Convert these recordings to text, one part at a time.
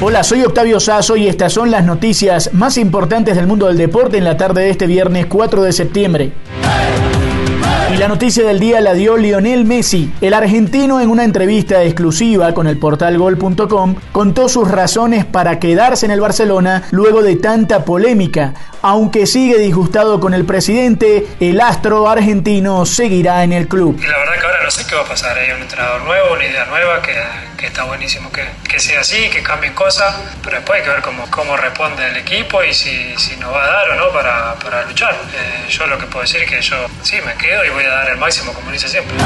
Hola, soy Octavio Sazo y estas son las noticias más importantes del mundo del deporte en la tarde de este viernes 4 de septiembre. Y la noticia del día la dio Lionel Messi. El argentino en una entrevista exclusiva con el portal gol.com contó sus razones para quedarse en el Barcelona luego de tanta polémica. Aunque sigue disgustado con el presidente, el astro argentino seguirá en el club. No sé qué va a pasar. Hay un entrenador nuevo, una idea nueva, que, que está buenísimo que, que, sea así, que cambien cosas, pero después hay que ver cómo, cómo responde el equipo y si, si nos va a dar o no para, para luchar. Eh, yo lo que puedo decir es que yo sí me quedo y voy a dar el máximo como dice siempre.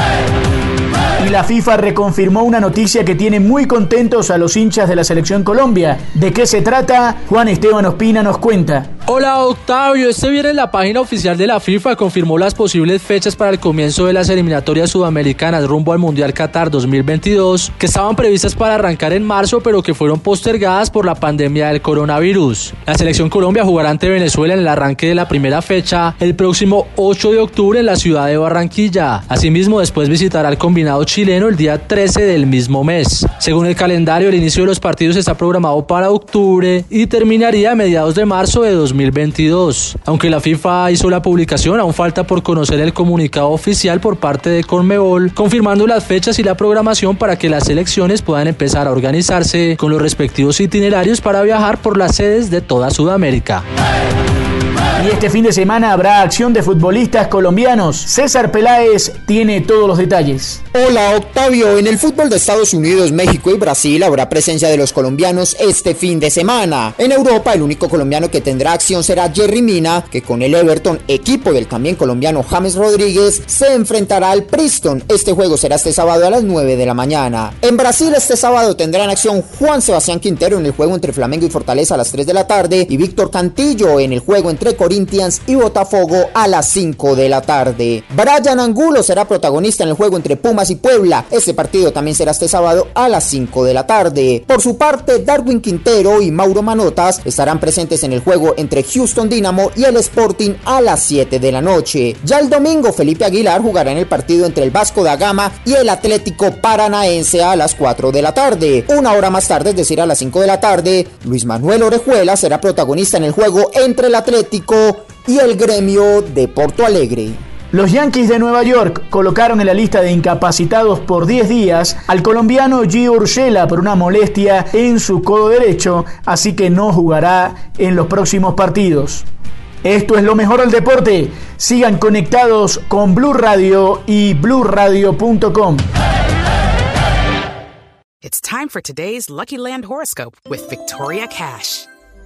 Y la FIFA reconfirmó una noticia que tiene muy contentos a los hinchas de la selección Colombia. ¿De qué se trata? Juan Esteban Ospina nos cuenta. Hola Octavio, este viernes la página oficial de la FIFA confirmó las posibles fechas para el comienzo de las eliminatorias sudamericanas rumbo al Mundial Qatar 2022, que estaban previstas para arrancar en marzo pero que fueron postergadas por la pandemia del coronavirus. La selección Colombia jugará ante Venezuela en el arranque de la primera fecha el próximo 8 de octubre en la ciudad de Barranquilla. Asimismo, después visitará al combinado chileno el día 13 del mismo mes. Según el calendario, el inicio de los partidos está programado para octubre y terminaría a mediados de marzo de 2022. Aunque la FIFA hizo la publicación, aún falta por conocer el comunicado oficial por parte de Conmebol, confirmando las fechas y la programación para que las selecciones puedan empezar a organizarse con los respectivos itinerarios para viajar por las sedes de toda Sudamérica. Y este fin de semana habrá acción de futbolistas colombianos. César Peláez tiene todos los detalles. Hola Octavio, en el fútbol de Estados Unidos, México y Brasil habrá presencia de los colombianos este fin de semana. En Europa, el único colombiano que tendrá acción será Jerry Mina, que con el Everton, equipo del también colombiano James Rodríguez, se enfrentará al Preston. Este juego será este sábado a las 9 de la mañana. En Brasil, este sábado tendrán acción Juan Sebastián Quintero en el juego entre Flamengo y Fortaleza a las 3 de la tarde y Víctor Cantillo en el juego entre Y Botafogo a las 5 de la tarde. Brian Angulo será protagonista en el juego entre Pumas y Puebla. Este partido también será este sábado a las 5 de la tarde. Por su parte, Darwin Quintero y Mauro Manotas estarán presentes en el juego entre Houston Dynamo y el Sporting a las 7 de la noche. Ya el domingo, Felipe Aguilar jugará en el partido entre el Vasco da Gama y el Atlético Paranaense a las 4 de la tarde. Una hora más tarde, es decir, a las 5 de la tarde, Luis Manuel Orejuela será protagonista en el juego entre el Atlético y el gremio de Porto Alegre. Los Yankees de Nueva York colocaron en la lista de incapacitados por 10 días al colombiano Gio Urshela por una molestia en su codo derecho, así que no jugará en los próximos partidos. Esto es lo mejor del deporte. Sigan conectados con Blue Radio y bluradio.com. It's time for today's Lucky Land horoscope with Victoria Cash.